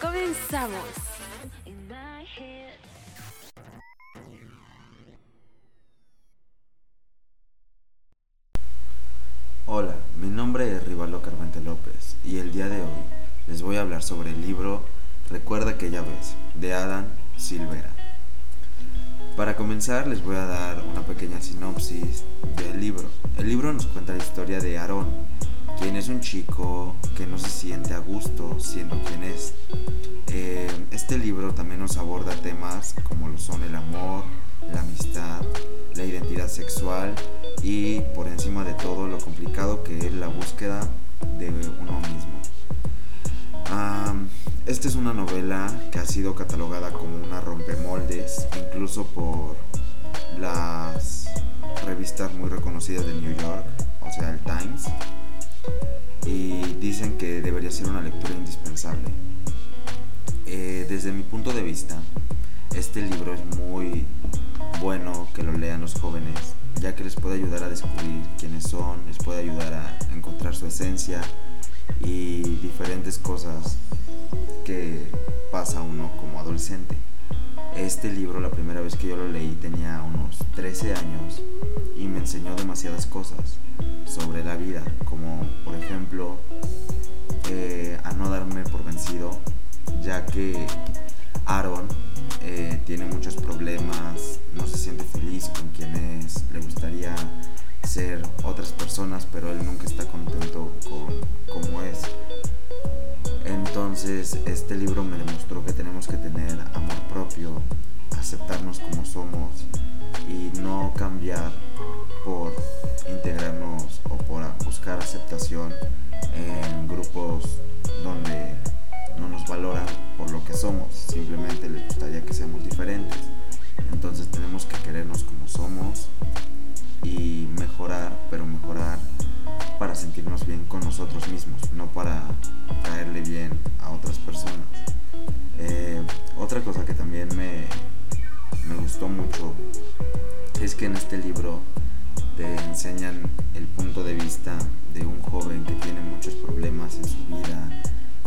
Comenzamos. Hola, mi nombre es Rivaldo Carmente López y el día de hoy les voy a hablar sobre el libro Recuerda aquella vez de Adam Silvera. Para comenzar les voy a dar una pequeña sinopsis del libro. El libro nos cuenta la historia de Aarón, quien es un chico que no se siente a gusto siendo quien es. Eh, este libro también nos aborda temas como lo son el amor, la amistad, la identidad sexual y por encima de todo lo complicado que es la búsqueda de uno mismo. esta es una novela que ha sido catalogada como una rompemoldes, incluso por las revistas muy reconocidas de New York, o sea, el Times y dicen que debería ser una lectura indispensable. Eh, desde mi punto de vista, este libro es muy bueno que lo lean los jóvenes, ya que les puede ayudar a descubrir quiénes son, les puede ayudar a encontrar su esencia y diferentes cosas que pasa uno como adolescente. Este libro, la primera vez que yo lo leí, tenía unos 13 años enseñó demasiadas cosas sobre la vida, como por ejemplo eh, a no darme por vencido, ya que Aaron eh, tiene muchos problemas, no se siente feliz con quien es, le gustaría ser otras personas, pero él nunca está contento con cómo es. Entonces este libro me demostró que tenemos que tener amor propio, aceptarnos como somos y no cambiar buscar aceptación en grupos donde no nos valoran por lo que somos, simplemente les gustaría que seamos diferentes. Entonces tenemos que querernos como somos y mejorar, pero mejorar para sentirnos bien con nosotros mismos, no para caerle bien a otras personas. Eh, otra cosa que también me, me gustó mucho es que en este libro te enseñan el punto de vista de un joven que tiene muchos problemas en su vida.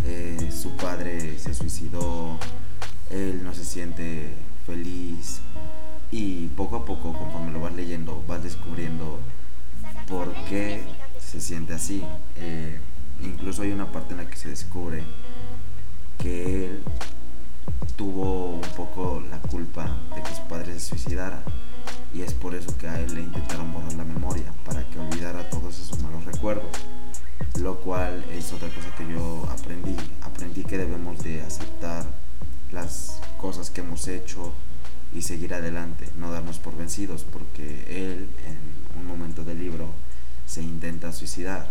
Eh, su padre se suicidó, él no se siente feliz y poco a poco conforme lo vas leyendo vas descubriendo por qué se siente así. Eh, incluso hay una parte en la que se descubre que él tuvo un poco la culpa de que su padre se suicidara y es por eso que a él le intentaron borrar la memoria, para que olvidara todos esos malos recuerdos. Lo cual es otra cosa que yo aprendí. Aprendí que debemos de aceptar las cosas que hemos hecho y seguir adelante, no darnos por vencidos, porque él en un momento del libro se intenta suicidar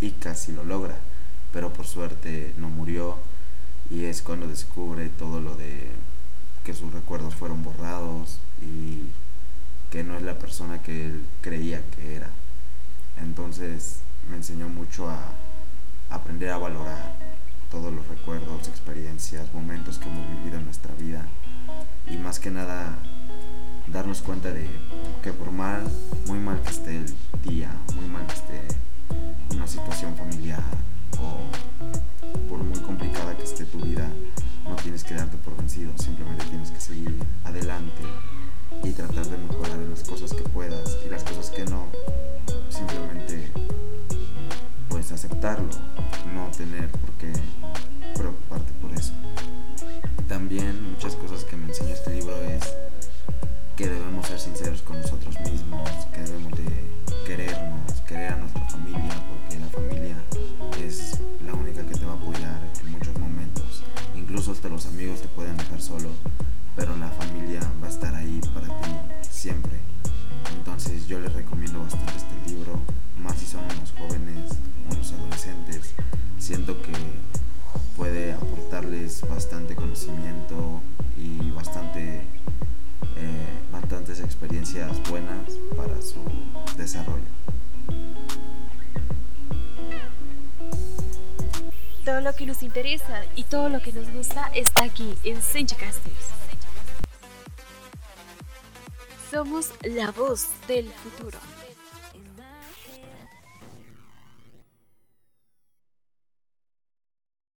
y casi lo logra, pero por suerte no murió y es cuando descubre todo lo de que sus recuerdos fueron borrados y que no es la persona que él creía que era. Entonces me enseñó mucho a aprender a valorar todos los recuerdos, experiencias, momentos que hemos vivido en nuestra vida y más que nada darnos cuenta de que por mal, muy mal que esté el día, muy mal que esté una situación familiar o por muy complicada que esté tu vida, tienes que darte por vencido, simplemente tienes que seguir adelante y tratar de mejorar en las cosas que puedas y las cosas que no, simplemente puedes aceptarlo, no tener por qué preocuparte por eso. También muchas cosas que me enseñó este libro es que debemos ser sinceros con nosotros mismos, Que pues bastante conocimiento y bastante eh, bastantes experiencias buenas para su desarrollo. Todo lo que nos interesa y todo lo que nos gusta está aquí en Senchicasters. Somos la voz del futuro.